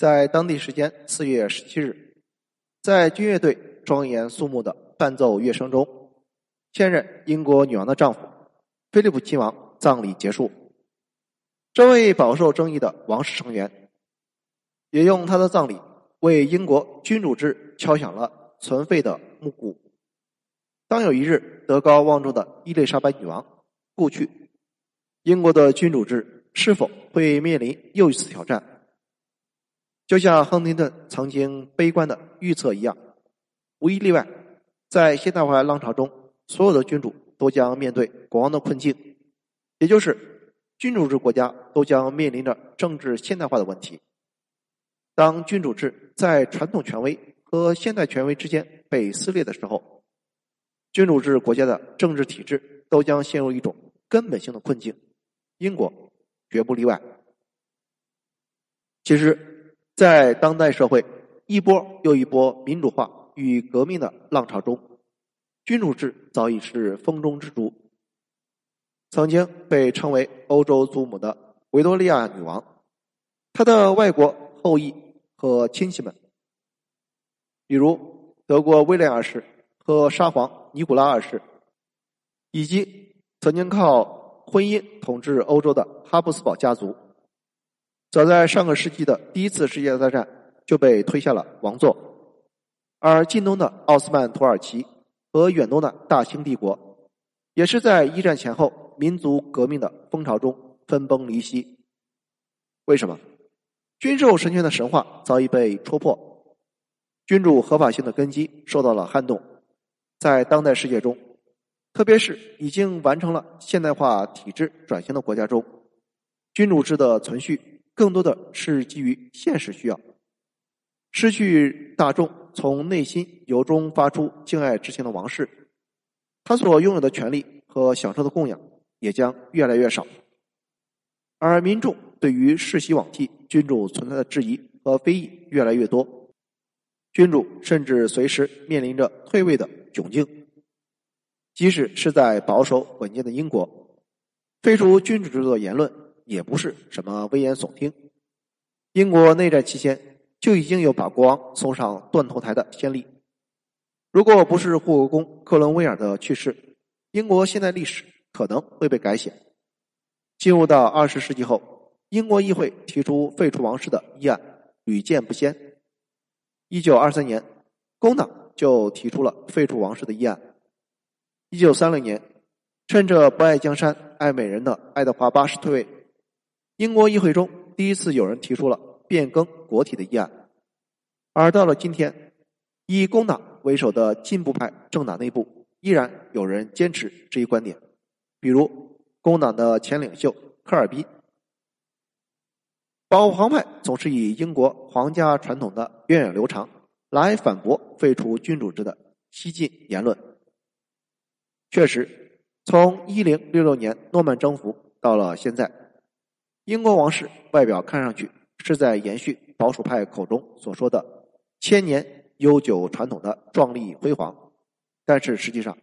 在当地时间四月十七日，在军乐队庄严肃穆的伴奏乐声中，现任英国女王的丈夫菲利普亲王葬礼结束。这位饱受争议的王室成员，也用他的葬礼为英国君主制敲响了存废的木鼓。当有一日德高望重的伊丽莎白女王故去，英国的君主制是否会面临又一次挑战？就像亨廷顿曾经悲观的预测一样，无一例外，在现代化浪潮中，所有的君主都将面对国王的困境，也就是君主制国家都将面临着政治现代化的问题。当君主制在传统权威和现代权威之间被撕裂的时候，君主制国家的政治体制都将陷入一种根本性的困境，英国绝不例外。其实，在当代社会一波又一波民主化与革命的浪潮中，君主制早已是风中之烛。曾经被称为“欧洲祖母”的维多利亚女王，她的外国后裔和亲戚们，比如德国威廉二世和沙皇。尼古拉二世，以及曾经靠婚姻统治欧洲的哈布斯堡家族，早在上个世纪的第一次世界大战就被推下了王座；而近东的奥斯曼土耳其和远东的大清帝国，也是在一战前后民族革命的风潮中分崩离析。为什么？君主神权的神话早已被戳破，君主合法性的根基受到了撼动。在当代世界中，特别是已经完成了现代化体制转型的国家中，君主制的存续更多的是基于现实需要。失去大众从内心由衷发出敬爱之情的王室，他所拥有的权利和享受的供养也将越来越少，而民众对于世袭罔替君主存在的质疑和非议越来越多，君主甚至随时面临着退位的。窘境，即使是在保守稳健的英国，废除君主制度的言论也不是什么危言耸听。英国内战期间就已经有把国王送上断头台的先例。如果不是护国公克伦威尔的去世，英国现代历史可能会被改写。进入到二十世纪后，英国议会提出废除王室的议案屡见不鲜。一九二三年，工党。就提出了废除王室的议案。一九三零年，趁着不爱江山爱美人的爱德华八世退位，英国议会中第一次有人提出了变更国体的议案。而到了今天，以工党为首的进步派政党内部依然有人坚持这一观点，比如工党的前领袖科尔宾。保皇派总是以英国皇家传统的源远流长。来反驳废除君主制的西进言论。确实，从一零六六年诺曼征服到了现在，英国王室外表看上去是在延续保守派口中所说的千年悠久传统的壮丽辉煌，但是实际上，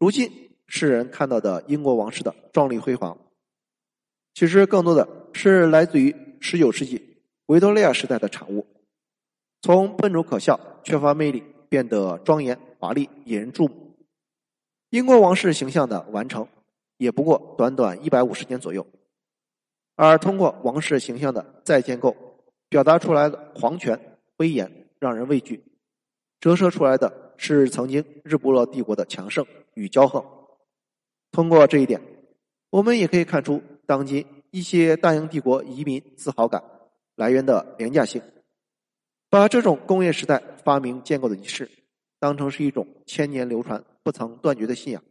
如今世人看到的英国王室的壮丽辉煌，其实更多的是来自于十九世纪维多利亚时代的产物。从笨拙可笑、缺乏魅力，变得庄严华丽、引人注目。英国王室形象的完成，也不过短短一百五十年左右。而通过王室形象的再建构，表达出来的皇权威严让人畏惧，折射出来的是曾经日不落帝国的强盛与骄横。通过这一点，我们也可以看出当今一些大英帝国移民自豪感来源的廉价性。把这种工业时代发明建构的仪式当成是一种千年流传、不曾断绝的信仰，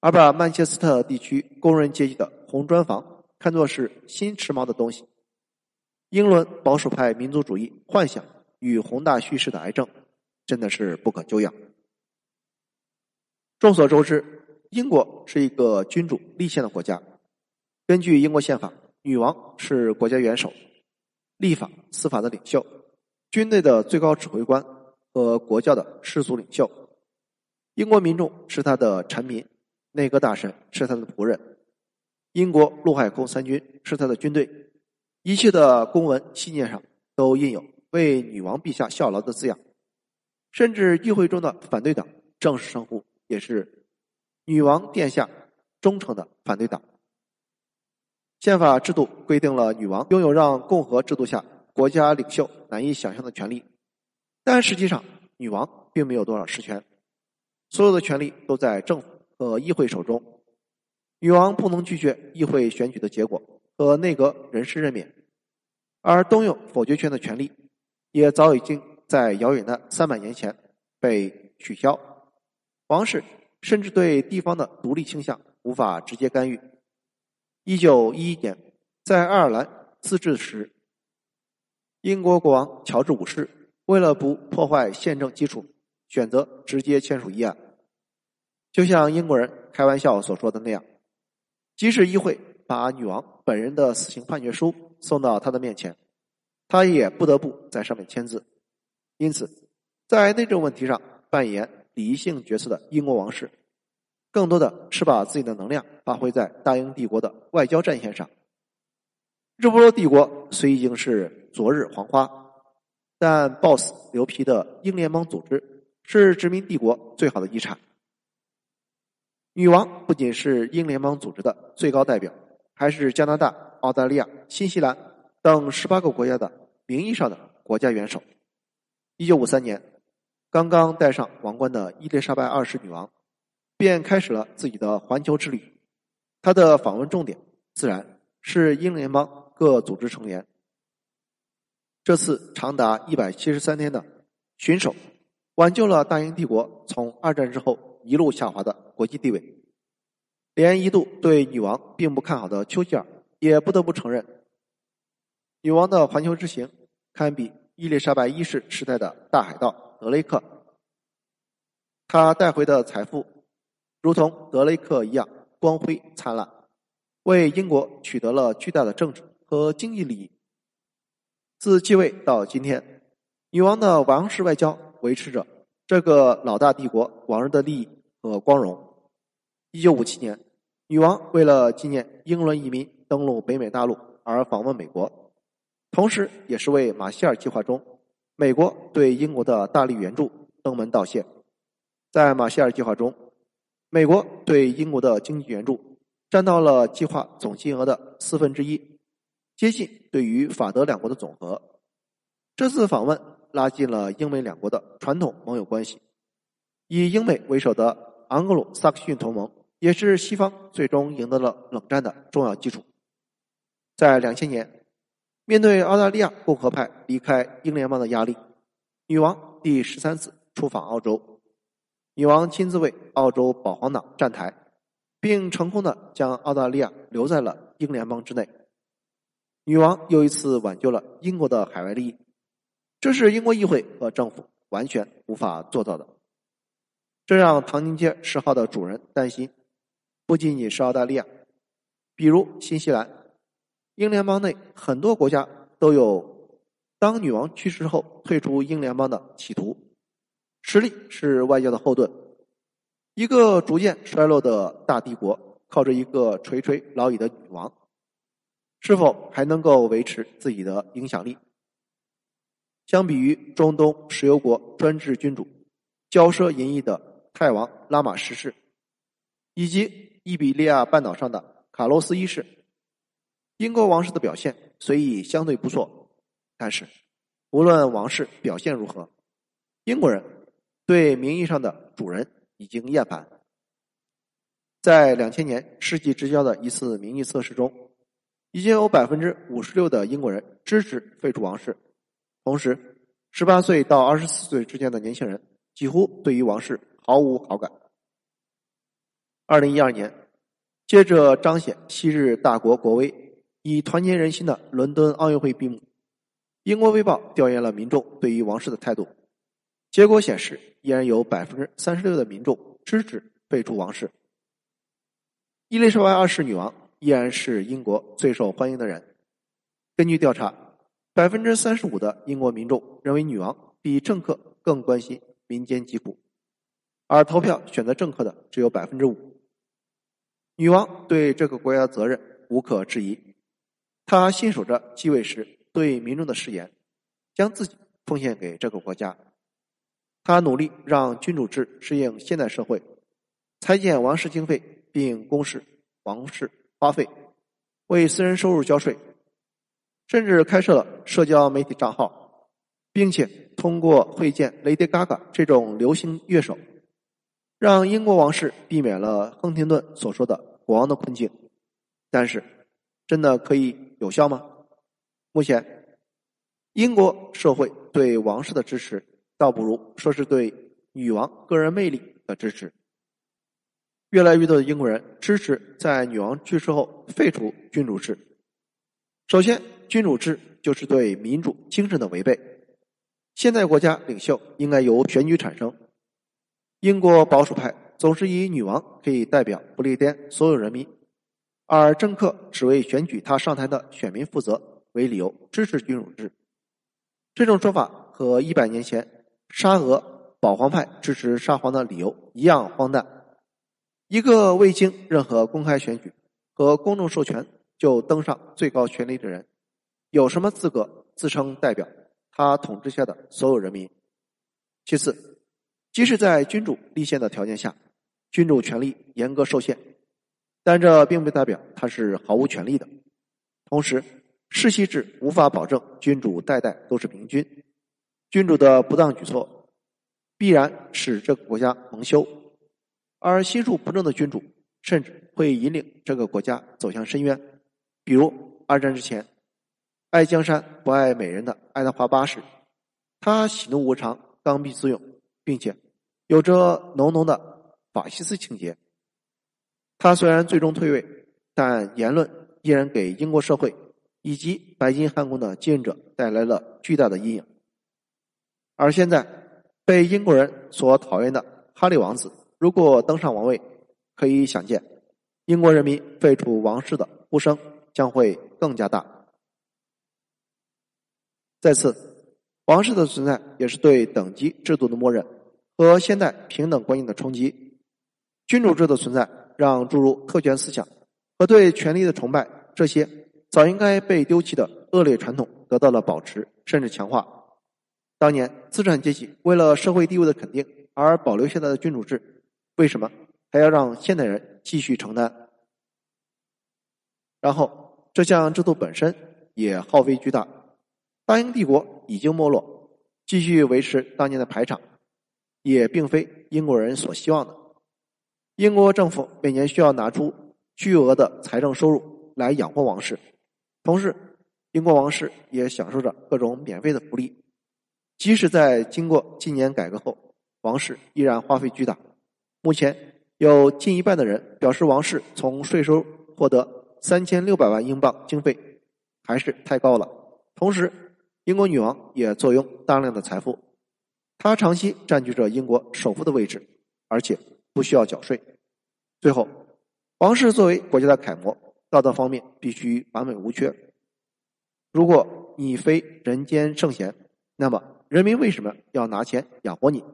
而把曼彻斯特地区工人阶级的红砖房看作是新时髦的东西，英伦保守派民族主义幻想与宏大叙事的癌症，真的是不可救药。众所周知，英国是一个君主立宪的国家，根据英国宪法，女王是国家元首、立法、司法的领袖。军队的最高指挥官和国教的世俗领袖，英国民众是他的臣民，内阁大臣是他的仆人，英国陆海空三军是他的军队，一切的公文信件上都印有“为女王陛下效劳”的字样，甚至议会中的反对党正式称呼也是“女王殿下忠诚的反对党”。宪法制度规定了女王拥有让共和制度下国家领袖难以想象的权利，但实际上女王并没有多少实权，所有的权利都在政府和议会手中。女王不能拒绝议会选举的结果和内阁人事任免，而动用否决权的权利也早已经在遥远的三百年前被取消。王室甚至对地方的独立倾向无法直接干预。一九一一年，在爱尔兰自治时，英国国王乔治五世为了不破坏宪政基础，选择直接签署议案。就像英国人开玩笑所说的那样，即使议会把女王本人的死刑判决书送到他的面前，他也不得不在上面签字。因此，在内政问题上扮演理性角色的英国王室。更多的是把自己的能量发挥在大英帝国的外交战线上。日不落帝国虽已经是昨日黄花，但抱死牛皮的英联邦组织是殖民帝国最好的遗产。女王不仅是英联邦组织的最高代表，还是加拿大、澳大利亚、新西兰等十八个国家的名义上的国家元首。一九五三年，刚刚戴上王冠的伊丽莎白二世女王。便开始了自己的环球之旅。她的访问重点自然是英联邦各组织成员。这次长达一百七十三天的巡守，挽救了大英帝国从二战之后一路下滑的国际地位。连一度对女王并不看好的丘吉尔也不得不承认，女王的环球之行堪比伊丽莎白一世时代的大海盗德雷克。他带回的财富。如同德雷克一样光辉灿烂，为英国取得了巨大的政治和经济利益。自继位到今天，女王的王室外交维持着这个老大帝国往日的利益和光荣。一九五七年，女王为了纪念英伦移民登陆北美大陆而访问美国，同时也是为马歇尔计划中美国对英国的大力援助登门道谢。在马歇尔计划中。美国对英国的经济援助占到了计划总金额的四分之一，接近对于法德两国的总和。这次访问拉近了英美两国的传统盟友关系，以英美为首的昂格鲁萨克逊同盟也是西方最终赢得了冷战的重要基础。在两千年，面对澳大利亚共和派离开英联邦的压力，女王第十三次出访澳洲。女王亲自为澳洲保皇党站台，并成功的将澳大利亚留在了英联邦之内。女王又一次挽救了英国的海外利益，这是英国议会和政府完全无法做到的。这让唐宁街十号的主人担心，不仅仅是澳大利亚，比如新西兰，英联邦内很多国家都有当女王去世后退出英联邦的企图。实力是外交的后盾。一个逐渐衰落的大帝国，靠着一个垂垂老矣的女王，是否还能够维持自己的影响力？相比于中东石油国专制君主、骄奢淫逸的泰王拉玛十世，以及伊比利亚半岛上的卡洛斯一世，英国王室的表现虽已相对不错，但是无论王室表现如何，英国人。对名义上的主人已经厌烦。在两千年世纪之交的一次民意测试中，已经有百分之五十六的英国人支持废除王室。同时，十八岁到二十四岁之间的年轻人几乎对于王室毫无好感。二零一二年，接着彰显昔日大国国威、以团结人心的伦敦奥运会闭幕，英国《卫报》调研了民众对于王室的态度。结果显示，依然有百分之三十六的民众支持废除王室。伊丽莎白二世女王依然是英国最受欢迎的人。根据调查，百分之三十五的英国民众认为女王比政客更关心民间疾苦，而投票选择政客的只有百分之五。女王对这个国家的责任无可置疑，她信守着继位时对民众的誓言，将自己奉献给这个国家。他努力让君主制适应现代社会，裁减王室经费，并公示王室花费，为私人收入交税，甚至开设了社交媒体账号，并且通过会见 Lady Gaga 这种流行乐手，让英国王室避免了亨廷顿所说的国王的困境。但是，真的可以有效吗？目前，英国社会对王室的支持。倒不如说是对女王个人魅力的支持。越来越多的英国人支持在女王去世后废除君主制。首先，君主制就是对民主精神的违背。现代国家领袖应该由选举产生。英国保守派总是以女王可以代表不列颠所有人民，而政客只为选举他上台的选民负责为理由支持君主制。这种说法和一百年前。沙俄保皇派支持沙皇的理由一样荒诞。一个未经任何公开选举和公众授权就登上最高权力的人，有什么资格自称代表他统治下的所有人民？其次，即使在君主立宪的条件下，君主权力严格受限，但这并不代表他是毫无权力的。同时，世袭制无法保证君主代代都是明君。君主的不当举措，必然使这个国家蒙羞，而心术不正的君主，甚至会引领这个国家走向深渊。比如二战之前，爱江山不爱美人的爱德华八世，他喜怒无常、刚愎自用，并且有着浓浓的法西斯情节。他虽然最终退位，但言论依然给英国社会以及白金汉宫的继任者带来了巨大的阴影。而现在，被英国人所讨厌的哈利王子，如果登上王位，可以想见，英国人民废除王室的呼声将会更加大。再次，王室的存在也是对等级制度的默认和现代平等观念的冲击。君主制的存在，让诸如特权思想和对权力的崇拜这些早应该被丢弃的恶劣传统得到了保持，甚至强化。当年资产阶级为了社会地位的肯定而保留下来的君主制，为什么还要让现代人继续承担？然后，这项制度本身也耗费巨大。大英帝国已经没落，继续维持当年的排场，也并非英国人所希望的。英国政府每年需要拿出巨额的财政收入来养活王室，同时，英国王室也享受着各种免费的福利。即使在经过近年改革后，王室依然花费巨大。目前有近一半的人表示，王室从税收获得三千六百万英镑经费还是太高了。同时，英国女王也坐拥大量的财富，他长期占据着英国首富的位置，而且不需要缴税。最后，王室作为国家的楷模，道德方面必须完美无缺。如果你非人间圣贤，那么。人民为什么要拿钱养活你？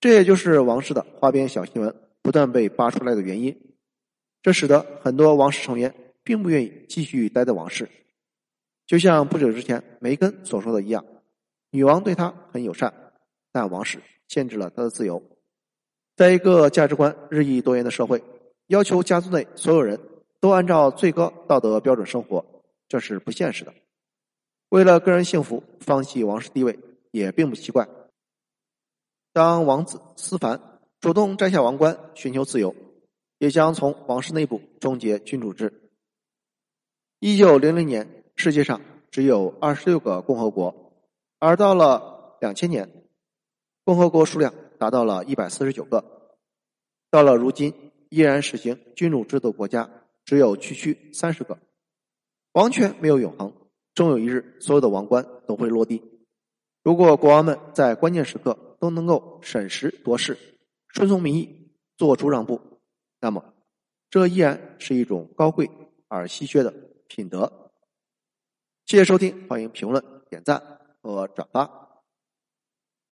这也就是王室的花边小新闻不断被扒出来的原因。这使得很多王室成员并不愿意继续待在王室。就像不久之前梅根所说的一样，女王对他很友善，但王室限制了他的自由。在一个价值观日益多元的社会，要求家族内所有人都按照最高道德标准生活，这是不现实的。为了个人幸福，放弃王室地位。也并不奇怪。当王子思凡主动摘下王冠，寻求自由，也将从王室内部终结君主制。一九零零年，世界上只有二十六个共和国，而到了两千年，共和国数量达到了一百四十九个。到了如今，依然实行君主制的国家只有区区三十个。王权没有永恒，终有一日，所有的王冠都会落地。如果国王们在关键时刻都能够审时度势、顺从民意、做出让步，那么这依然是一种高贵而稀缺的品德。谢谢收听，欢迎评论、点赞和转发。